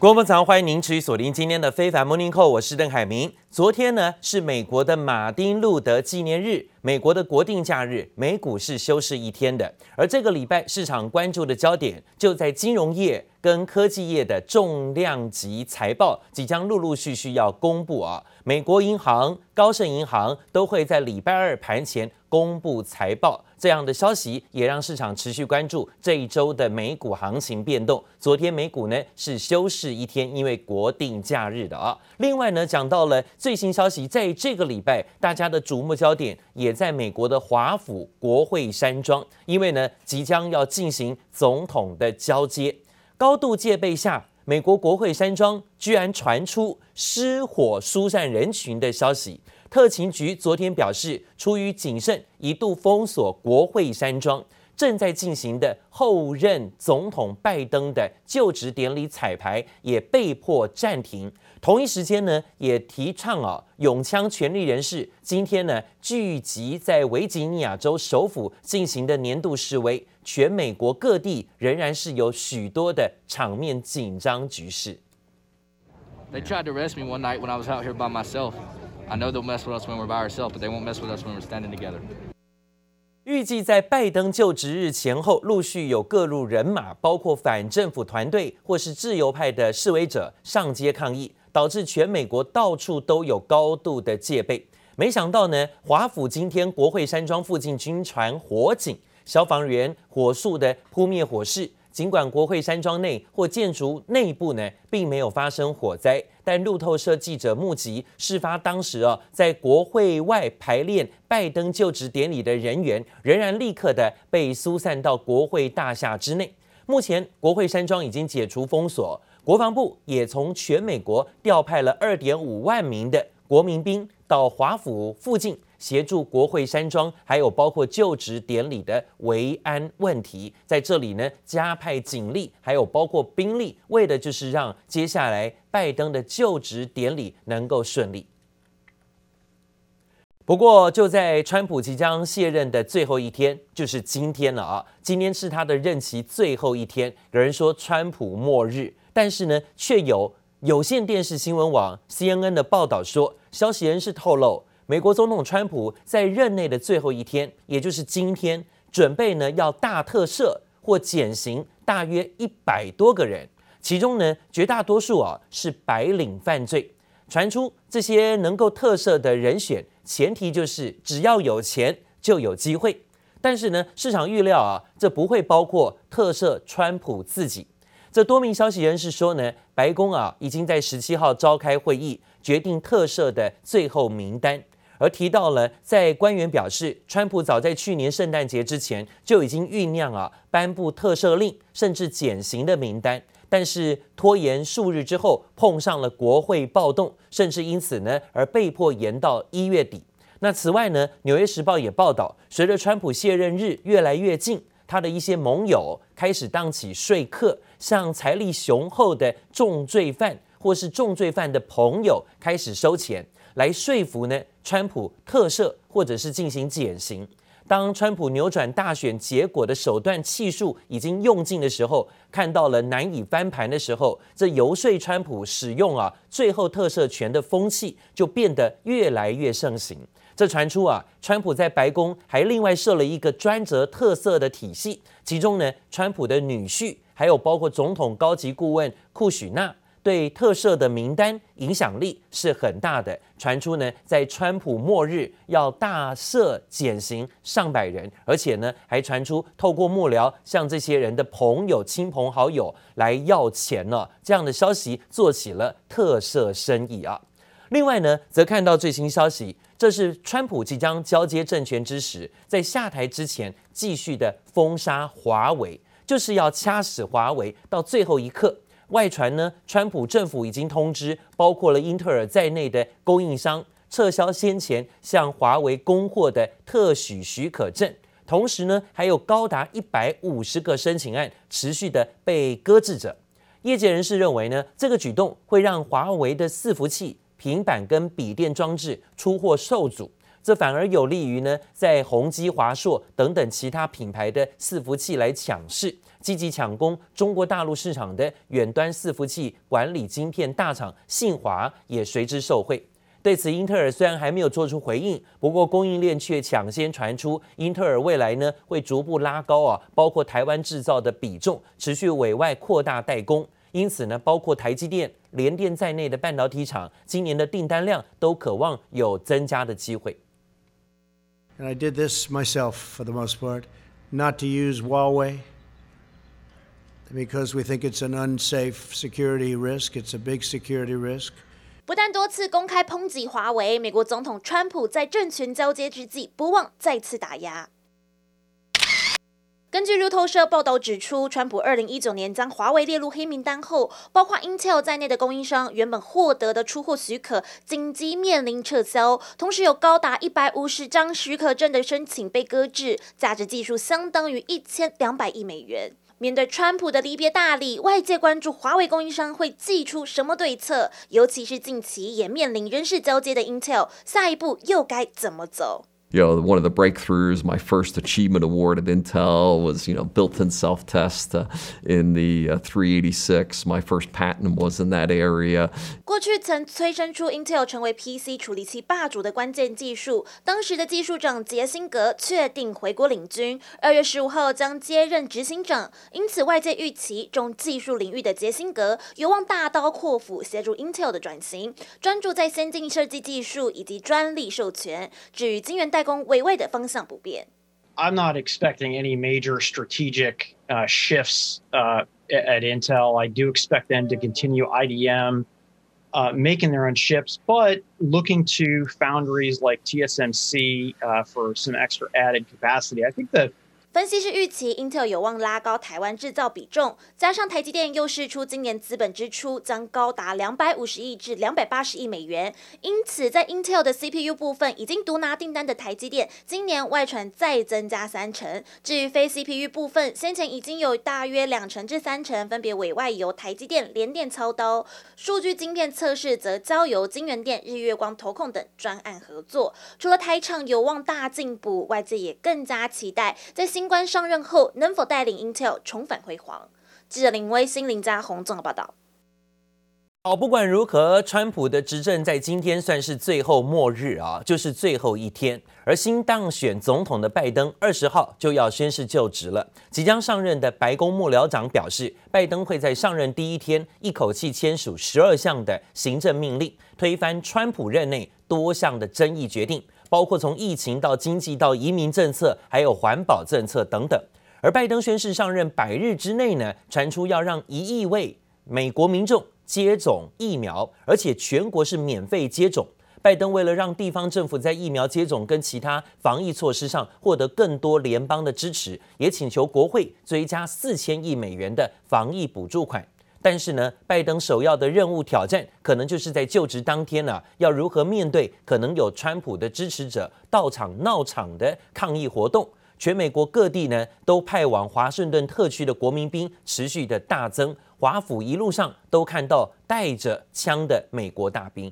各位早上，欢迎您持续锁定今天的非凡 Morning Call，我是邓海明。昨天呢是美国的马丁路德纪念日，美国的国定假日，美股是休市一天的。而这个礼拜市场关注的焦点就在金融业跟科技业的重量级财报即将陆陆续续要公布啊。美国银行、高盛银行都会在礼拜二盘前公布财报。这样的消息也让市场持续关注这一周的美股行情变动。昨天美股呢是休市一天，因为国定假日的啊。另外呢，讲到了最新消息，在这个礼拜，大家的瞩目焦点也在美国的华府国会山庄，因为呢即将要进行总统的交接，高度戒备下，美国国会山庄居然传出失火疏散人群的消息。特勤局昨天表示，出于谨慎，一度封锁国会山庄。正在进行的后任总统拜登的就职典礼彩排也被迫暂停。同一时间呢，也提倡啊，永枪权力人士今天呢聚集在维吉尼亚州首府进行的年度示威。全美国各地仍然是有许多的场面紧张局势。They tried to arrest me one night when I was out here by myself. I know they'll mess with us when we're by ourselves, but they won't mess with us when we're standing together. 预计在拜登就职日前后，陆续有各路人马，包括反政府团队或是自由派的示威者上街抗议，导致全美国到处都有高度的戒备。没想到呢，华府今天国会山庄附近军船火警，消防员火速的扑灭火势。尽管国会山庄内或建筑内部呢，并没有发生火灾，但路透社记者目击事发当时啊，在国会外排练拜登就职典礼的人员，仍然立刻的被疏散到国会大厦之内。目前国会山庄已经解除封锁，国防部也从全美国调派了二点五万名的国民兵到华府附近。协助国会山庄，还有包括就职典礼的维安问题，在这里呢，加派警力，还有包括兵力，为的就是让接下来拜登的就职典礼能够顺利。不过，就在川普即将卸任的最后一天，就是今天了啊！今天是他的任期最后一天，有人说川普末日，但是呢，却有有线电视新闻网 CNN 的报道说，消息人士透露。美国总统川普在任内的最后一天，也就是今天，准备呢要大特赦或减刑大约一百多个人，其中呢绝大多数啊是白领犯罪。传出这些能够特赦的人选，前提就是只要有钱就有机会。但是呢，市场预料啊，这不会包括特赦川普自己。这多名消息人士说呢，白宫啊已经在十七号召开会议，决定特赦的最后名单。而提到了，在官员表示，川普早在去年圣诞节之前就已经酝酿啊颁布特赦令，甚至减刑的名单，但是拖延数日之后，碰上了国会暴动，甚至因此呢而被迫延到一月底。那此外呢，《纽约时报》也报道，随着川普卸任日越来越近，他的一些盟友开始当起说客，向财力雄厚的重罪犯或是重罪犯的朋友开始收钱。来说服呢，川普特赦或者是进行减刑。当川普扭转大选结果的手段气数已经用尽的时候，看到了难以翻盘的时候，这游说川普使用啊最后特赦权的风气就变得越来越盛行。这传出啊，川普在白宫还另外设了一个专责特赦的体系，其中呢，川普的女婿还有包括总统高级顾问库许纳。对特赦的名单影响力是很大的，传出呢，在川普末日要大赦减刑上百人，而且呢，还传出透过幕僚向这些人的朋友、亲朋好友来要钱呢，这样的消息做起了特赦生意啊。另外呢，则看到最新消息，这是川普即将交接政权之时，在下台之前继续的封杀华为，就是要掐死华为到最后一刻。外传呢，川普政府已经通知包括了英特尔在内的供应商撤销先前向华为供货的特许许可证，同时呢，还有高达一百五十个申请案持续的被搁置着。业界人士认为呢，这个举动会让华为的伺服器、平板跟笔电装置出货受阻，这反而有利于呢，在宏基、华硕等等其他品牌的伺服器来抢市，积极抢攻中国大陆市场的远端伺服器管理晶片大厂信华也随之受惠。对此，英特尔虽然还没有做出回应，不过供应链却抢先传出，英特尔未来呢会逐步拉高啊，包括台湾制造的比重，持续委外扩大代工。因此呢，包括台积电、联电在内的半导体厂，今年的订单量都渴望有增加的机会。And I did this myself for the most part, not to use Huawei, because we think it's an unsafe security risk. It's a big security risk. 不但多次公开抨击华为，美国总统川普在政权交接之际，不忘再次打压。 根据路透社报道指出，川普二零一九年将华为列入黑名单后，包括 Intel 在内的供应商原本获得的出货许可，紧急面临撤销，同时有高达一百五十张许可证的申请被搁置，价值技术相当于一千两百亿美元。面对川普的离别大礼，外界关注华为供应商会祭出什么对策，尤其是近期也面临人事交接的 Intel，下一步又该怎么走 ？You know, one of the breakthroughs, my first achievement award at Intel was, you know, built-in self-test uh, in the uh, 386. My first patent was in that area. 过去曾催生出 Intel 成为 PC 处理器霸主的关键技术，当时的技术长杰辛格确定回国领军，二月十五号将接任执行长。因此，外界预期重技术领域的杰辛格有望大刀阔斧协助 Intel 的转型，专注在先进设计技术以及专利授权。至于晶圆代 工委外的方向不变。I'm not expecting any major strategic uh, shifts uh, at Intel. I do expect them to continue IDM, uh, making their own chips, but looking to foundries like TSMC uh, for some extra added capacity. I think the 分析师预期，Intel 有望拉高台湾制造比重，加上台积电又释出今年资本支出将高达两百五十亿至两百八十亿美元，因此在 Intel 的 CPU 部分已经独拿订单的台积电，今年外传再增加三成。至于非 CPU 部分，先前已经有大约两成至三成分别委外由台积电、联电操刀，数据晶片测试则交由晶圆店、日月光、投控等专案合作。除了台厂有望大进步，外界也更加期待在新新官上任后，能否带领 Intel 重返辉煌？记者林威新、林家宏综合报道。好，不管如何，川普的执政在今天算是最后末日啊，就是最后一天。而新当选总统的拜登，二十号就要宣誓就职了。即将上任的白宫幕僚长表示，拜登会在上任第一天一口气签署十二项的行政命令，推翻川普任内多项的争议决定。包括从疫情到经济到移民政策，还有环保政策等等。而拜登宣誓上任百日之内呢，传出要让一亿位美国民众接种疫苗，而且全国是免费接种。拜登为了让地方政府在疫苗接种跟其他防疫措施上获得更多联邦的支持，也请求国会追加四千亿美元的防疫补助款。但是呢，拜登首要的任务挑战，可能就是在就职当天呢、啊，要如何面对可能有川普的支持者到场闹场的抗议活动。全美国各地呢，都派往华盛顿特区的国民兵持续的大增，华府一路上都看到带着枪的美国大兵。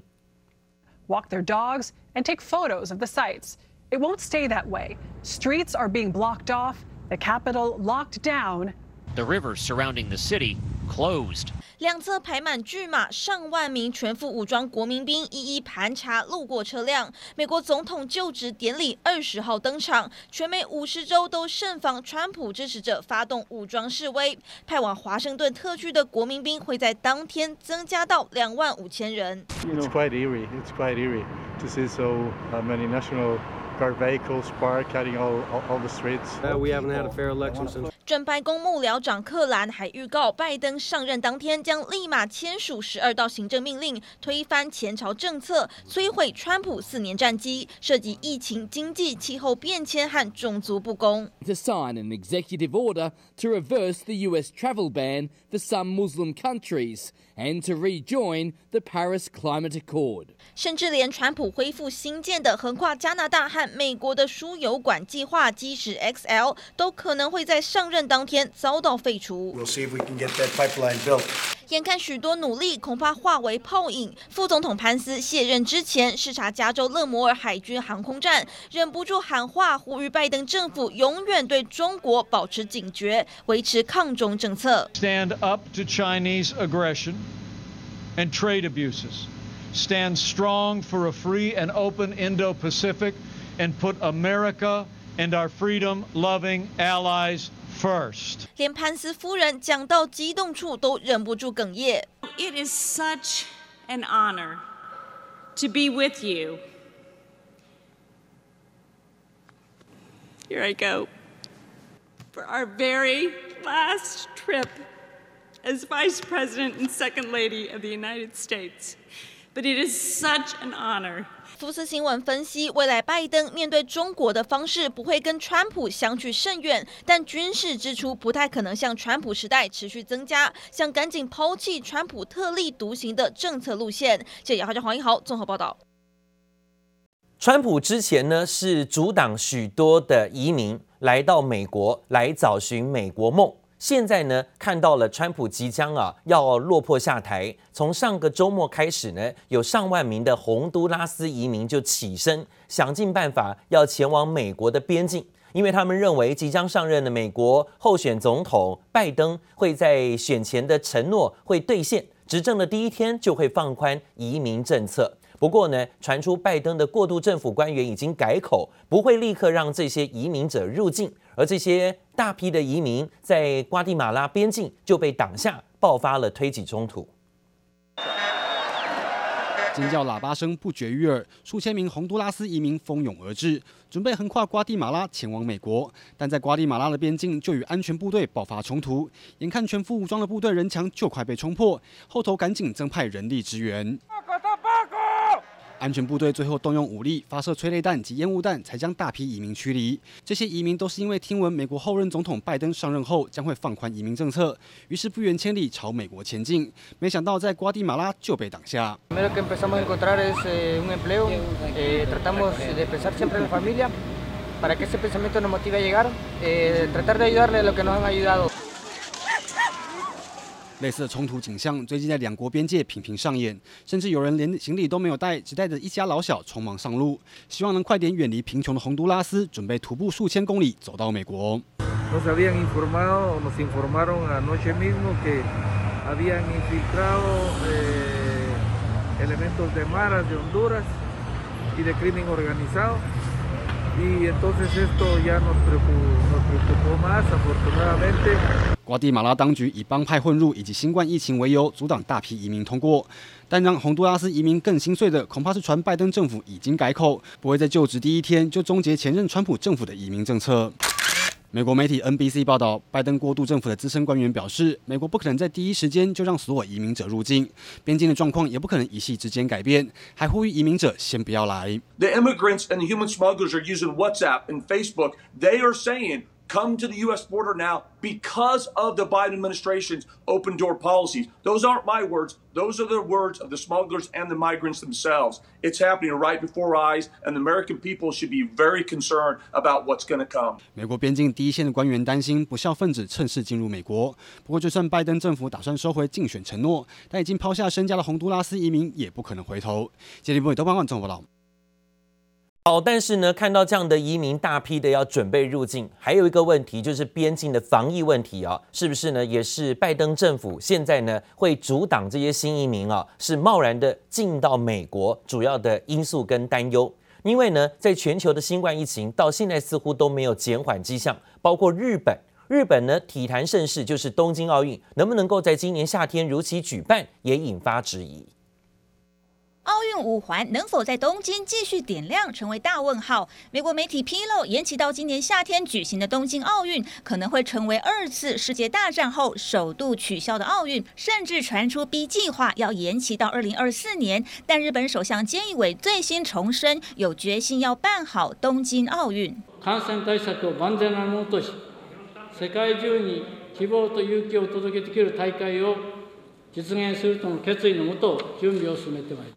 Walk their dogs and take photos of the sights. It won't stay that way. Streets are being blocked off. The Capitol locked down. The river surrounding the city closed. 两侧排满巨马，上万名全副武装国民兵一一盘查路过车辆。美国总统就职典礼二十号登场，全美五十州都慎防川普支持者发动武装示威。派往华盛顿特区的国民兵会在当天增加到两万五千人。It's quite eerie. It's quite eerie to see so many national guard vehicles parked all all the streets. We haven't had a fair election since. 准白宫幕僚长克兰还预告，拜登上任当天将立马签署十二道行政命令，推翻前朝政策，摧毁川普四年战绩，涉及疫情、经济、气候变迁和种族不公。To sign an executive order to reverse the U.S. travel ban for some Muslim countries and to rejoin the Paris Climate Accord。甚至连川普恢复新建的横跨加拿大和 美国的输油管计划基石 XL，都可能会在上任当天遭到废除。We'll see if we can get that pipeline built. 眼看许多努力恐怕化为泡影。副总统潘斯卸任之前视察加州勒摩尔海军航空站，忍不住喊话，呼吁拜登政府永远对中国保持警觉，维持抗中政策。Stand up to Chinese aggression and trade abuses. Stand strong for a free and open Indo-Pacific and put America and our freedom-loving allies first. 连潘斯夫人讲到激动处都忍不住哽咽。It is such an honor to be with you. Here I go. For our very last trip as Vice President and Second Lady of the United States. But it is such an honor. 福斯新闻分析，未来拜登面对中国的方式不会跟川普相去甚远，但军事支出不太可能像川普时代持续增加，想赶紧抛弃川普特立独行的政策路线。记者姚浩江、黄一豪综合报道。川普之前呢是阻挡许多的移民来到美国，来找寻美国梦。现在呢，看到了川普即将啊要落魄下台。从上个周末开始呢，有上万名的洪都拉斯移民就起身，想尽办法要前往美国的边境，因为他们认为即将上任的美国候选总统拜登会在选前的承诺会兑现，执政的第一天就会放宽移民政策。不过呢，传出拜登的过渡政府官员已经改口，不会立刻让这些移民者入境。而这些大批的移民在瓜地马拉边境就被挡下，爆发了推挤冲突。尖叫喇叭声不绝于耳，数千名洪都拉斯移民蜂拥而至，准备横跨瓜地马拉前往美国。但在瓜地马拉的边境就与安全部队爆发冲突，眼看全副武装的部队人墙就快被冲破，后头赶紧增派人力支援。安全部队最后动用武力，发射催泪弹及烟雾弹，才将大批移民驱离。这些移民都是因为听闻美国后任总统拜登上任后将会放宽移民政策，于是不远千里朝美国前进。没想到在瓜地马拉就被挡下。类似的冲突景象最近在两国边界频频上演，甚至有人连行李都没有带，只带着一家老小匆忙上路，希望能快点远离贫穷的洪都拉斯，准备徒步数千公里走到美国。瓜地马拉当局以帮派混入以及新冠疫情为由，阻挡大批移民通过。但让洪都拉斯移民更心碎的，恐怕是传拜登政府已经改口，不会在就职第一天就终结前任川普政府的移民政策。美国媒体 NBC 报道，拜登过渡政府的资深官员表示，美国不可能在第一时间就让所有移民者入境，边境的状况也不可能一夕之间改变，还呼吁移民者先不要来。The immigrants and the human smugglers are using WhatsApp and Facebook. They are saying. Come to the U.S. border now because of the Biden administration's open door policies. Those aren't my words. Those are the words of the smugglers and the migrants themselves. It's happening right before our eyes, and the American people should be very concerned about what's going to come. 美国边境第一线的官员担心不肖分子趁势进入美国。不过，就算拜登政府打算收回竞选承诺，但已经抛下身家的洪都拉斯移民也不可能回头。杰利波特东方万综合报道。 好，但是呢，看到这样的移民大批的要准备入境，还有一个问题就是边境的防疫问题啊，是不是呢？也是拜登政府现在呢会阻挡这些新移民啊，是贸然的进到美国主要的因素跟担忧。因为呢，在全球的新冠疫情到现在似乎都没有减缓迹象，包括日本，日本呢体坛盛事就是东京奥运，能不能够在今年夏天如期举办，也引发质疑。奥运五环能否在东京继续点亮，成为大问号。美国媒体披露，延期到今年夏天举行的东京奥运，可能会成为二次世界大战后首度取消的奥运，甚至传出 B 计划要延期到二零二四年。但日本首相菅义伟最新重申，有决心要办好东京奥运。感染対策を万全なものとし、世界中に希望と勇気を届けできる大会を実现するとの决意のもと、准备を进めてまいります。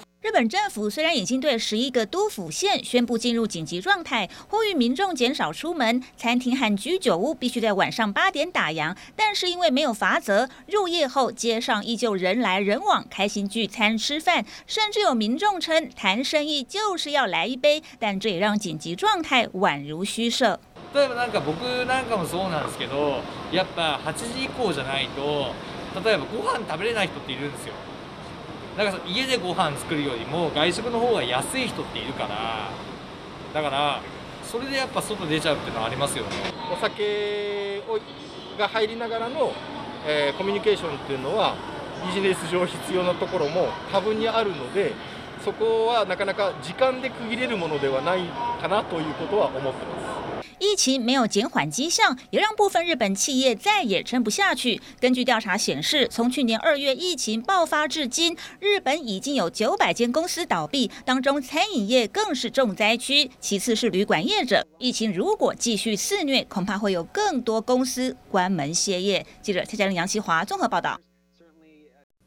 日本政府虽然已经对十一个都府县宣布进入紧急状态，呼吁民众减少出门，餐厅和居酒屋必须在晚上八点打烊，但是因为没有罚则，入夜后街上依旧人来人往，开心聚餐吃饭，甚至有民众称谈生意就是要来一杯，但这也让紧急状态宛如虚设。例えばなんか仆なんかもそうなんですけど、やっぱ8时以降じゃないと、例えばご饭食べれない人っているんですよ。 だから家でご饭作るよりも外食の方が安い人っているからだからそれでやっぱ外出ちゃうっていうのはありますよね。お酒をが入りながらの、えー、コミュニケーションっていうのはビジネス上必要なところも多分にあるのでそこはなかなか时间で区切れるものではないかなということは思ってます。疫情没有减缓迹象，也让部分日本企业再也撑不下去。根据调查显示，从去年二月疫情爆发至今，日本已经有九百间公司倒闭，当中餐饮业更是重灾区，其次是旅馆业者。疫情如果继续肆虐，恐怕会有更多公司关门歇业。记者蔡佳玲、杨綺华综合报道。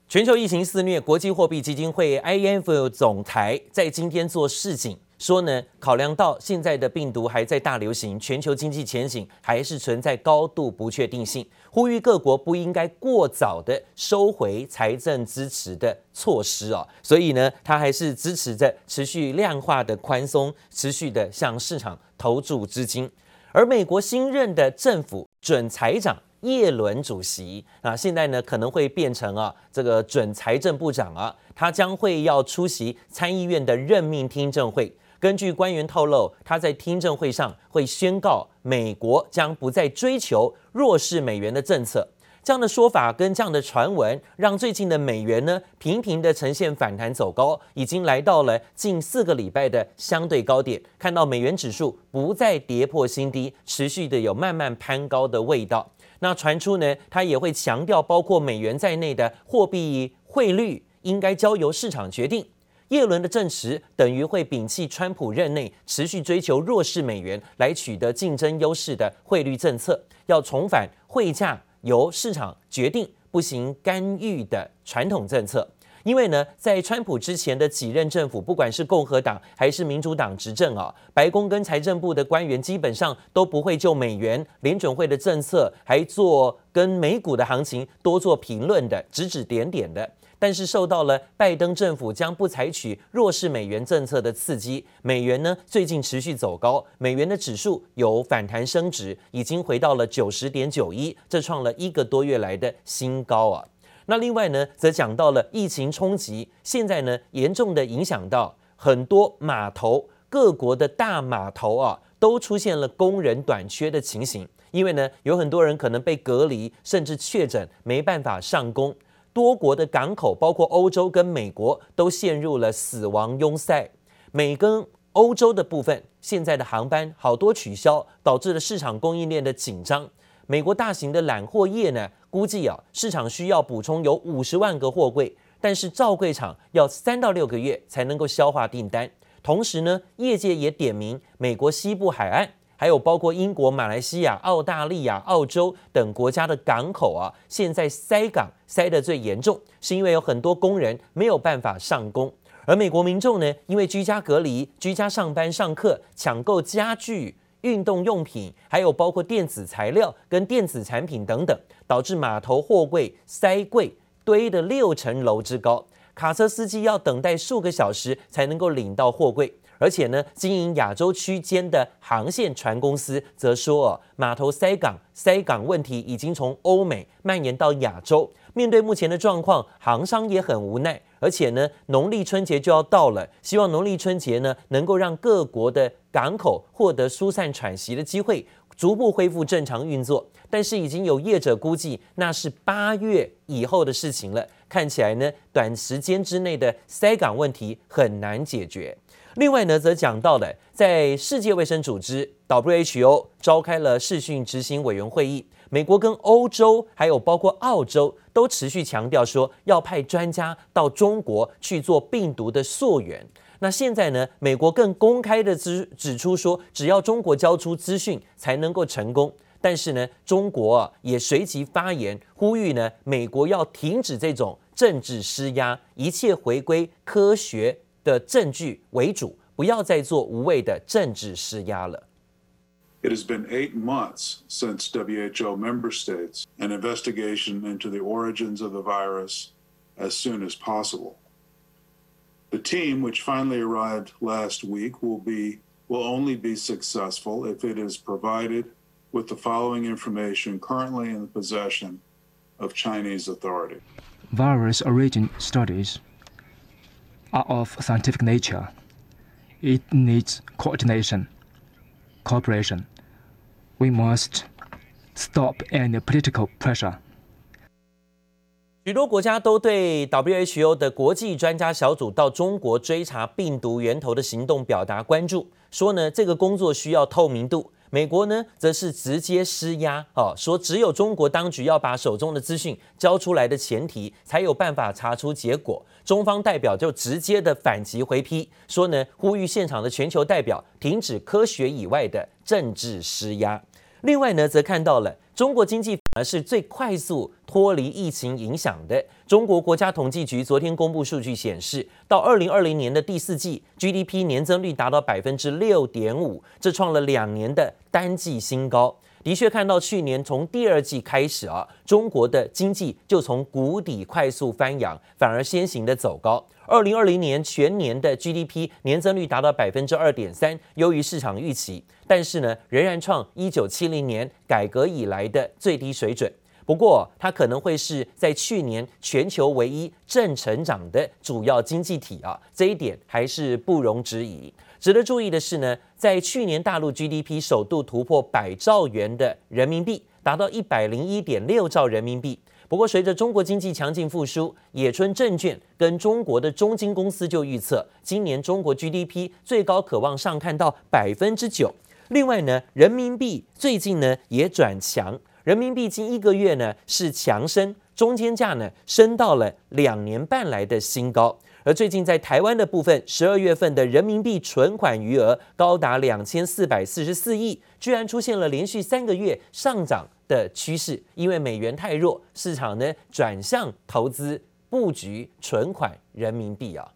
全球疫情肆虐，国际货币基金会 IMF 总裁在今天做示警。说呢，考量到现在的病毒还在大流行，全球经济前景还是存在高度不确定性，呼吁各国不应该过早的收回财政支持的措施哦。所以呢，他还是支持着持续量化的宽松，持续的向市场投注资金。而美国新任的政府准财长叶伦主席啊，现在呢可能会变成啊这个准财政部长啊，他将会要出席参议院的任命听证会。根据官员透露，他在听证会上会宣告，美国将不再追求弱势美元的政策。这样的说法跟这样的传闻，让最近的美元呢频频的呈现反弹走高，已经来到了近四个礼拜的相对高点。看到美元指数不再跌破新低，持续的有慢慢攀高的味道。那传出呢，他也会强调，包括美元在内的货币汇率应该交由市场决定。叶伦的证实等于会摒弃川普任内持续追求弱势美元来取得竞争优势的汇率政策，要重返汇价由市场决定、不行干预的传统政策。因为呢，在川普之前的几任政府，不管是共和党还是民主党执政啊，白宫跟财政部的官员基本上都不会就美元联准会的政策，还做跟美股的行情多做评论的，指指点点的。但是受到了拜登政府将不采取弱势美元政策的刺激，美元呢最近持续走高，美元的指数有反弹升值，已经回到了九十点九一，这创了一个多月来的新高啊。那另外呢，则讲到了疫情冲击，现在呢严重的影响到很多码头，各国的大码头啊都出现了工人短缺的情形，因为呢有很多人可能被隔离，甚至确诊，没办法上工。多国的港口，包括欧洲跟美国，都陷入了死亡拥塞。美跟欧洲的部分，现在的航班好多取消，导致了市场供应链的紧张。美国大型的揽货业呢，估计啊，市场需要补充有五十万个货柜，但是造柜厂要三到六个月才能够消化订单。同时呢，业界也点名美国西部海岸。还有包括英国、马来西亚、澳大利亚、澳洲等国家的港口啊，现在塞港塞得最严重，是因为有很多工人没有办法上工。而美国民众呢，因为居家隔离、居家上班、上课，抢购家具、运动用品，还有包括电子材料跟电子产品等等，导致码头货柜塞柜堆得六层楼之高，卡车司机要等待数个小时才能够领到货柜。而且呢，经营亚洲区间的航线船公司则说，哦，码头塞港塞港问题已经从欧美蔓延到亚洲。面对目前的状况，航商也很无奈。而且呢，农历春节就要到了，希望农历春节呢能够让各国的港口获得疏散喘息的机会，逐步恢复正常运作。但是已经有业者估计，那是八月以后的事情了。看起来呢，短时间之内的塞港问题很难解决。另外呢，则讲到了，在世界卫生组织 WHO 召开了视讯执行委员会议，美国跟欧洲还有包括澳洲都持续强调说，要派专家到中国去做病毒的溯源。那现在呢，美国更公开的指指出说，只要中国交出资讯才能够成功。但是呢，中国啊也随即发言，呼吁呢美国要停止这种政治施压，一切回归科学的证据为主，不要再做无谓的政治施压了。It has been eight months since WHO member states an investigation into the origins of the virus as soon as possible. The team, which finally arrived last week, will be will only be successful if it is provided with the following information currently in the possession of Chinese authorities. Virus origin studies are of scientific nature. It needs coordination, cooperation. We must stop any political pressure. 许多国家都对 WHO 的国际专家小组到中国追查病毒源头的行动表达关注，说呢这个工作需要透明度。美国呢则是直接施压，哦，说只有中国当局要把手中的资讯交出来的前提，才有办法查出结果。中方代表就直接的反击回批，说呢呼吁现场的全球代表停止科学以外的政治施压。另外呢则看到了。中国经济而是最快速脱离疫情影响的。中国国家统计局昨天公布数据显示，到二零二零年的第四季，GDP 年增率达到百分之六点五，这创了两年的单季新高。的确看到去年从第二季开始啊，中国的经济就从谷底快速翻扬，反而先行的走高。二零二零年全年的 GDP 年增率达到百分之二点三，优于市场预期，但是呢，仍然创一九七零年改革以来的最低水准。不过，它可能会是在去年全球唯一正成长的主要经济体啊，这一点还是不容置疑。值得注意的是呢，在去年大陆 GDP 首度突破百兆元的人民币，达到一百零一点六兆人民币。不过，随着中国经济强劲复苏，野村证券跟中国的中金公司就预测，今年中国 GDP 最高可望上看到百分之九。另外呢，人民币最近呢也转强，人民币近一个月呢是强升，中间价呢升到了两年半来的新高。而最近在台湾的部分，十二月份的人民币存款余额高达两千四百四十四亿，居然出现了连续三个月上涨。的趋势，因为美元太弱，市场呢转向投资布局存款人民币啊。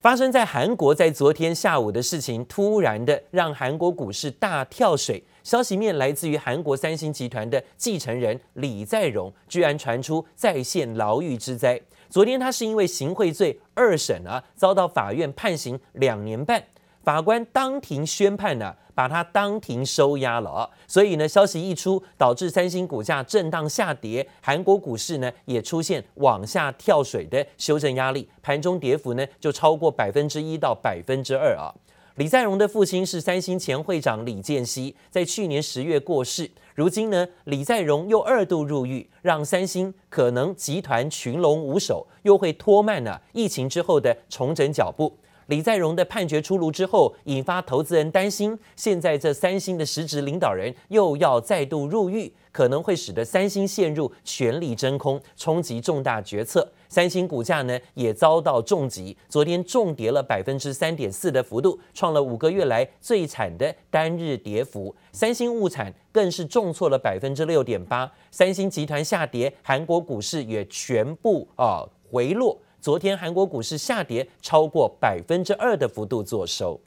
发生在韩国在昨天下午的事情，突然的让韩国股市大跳水。消息面来自于韩国三星集团的继承人李在镕，居然传出再现牢狱之灾。昨天他是因为行贿罪二审啊，遭到法院判刑两年半，法官当庭宣判呢、把它当庭收押了啊！所以呢，消息一出，导致三星股价震荡下跌，韩国股市呢也出现往下跳水的修正压力，盘中跌幅呢就超过百分之一到百分之二啊。李在镕的父亲是三星前会长李健熙，在去年十月过世，如今呢李在镕又二度入狱，让三星可能集团群龙无首，又会拖慢了疫情之后的重整脚步。李在镕的判决出炉之后，引发投资人担心，现在这三星的实质领导人又要再度入狱，可能会使得三星陷入权力真空，冲击重大决策。三星股价呢也遭到重击，昨天重跌了百分之三点四的幅度，创了五个月来最惨的单日跌幅。三星物产更是重挫了百分之六点八，三星集团下跌，韩国股市也全部啊回落。昨天韩国股市下跌超过百分之二的幅度作收。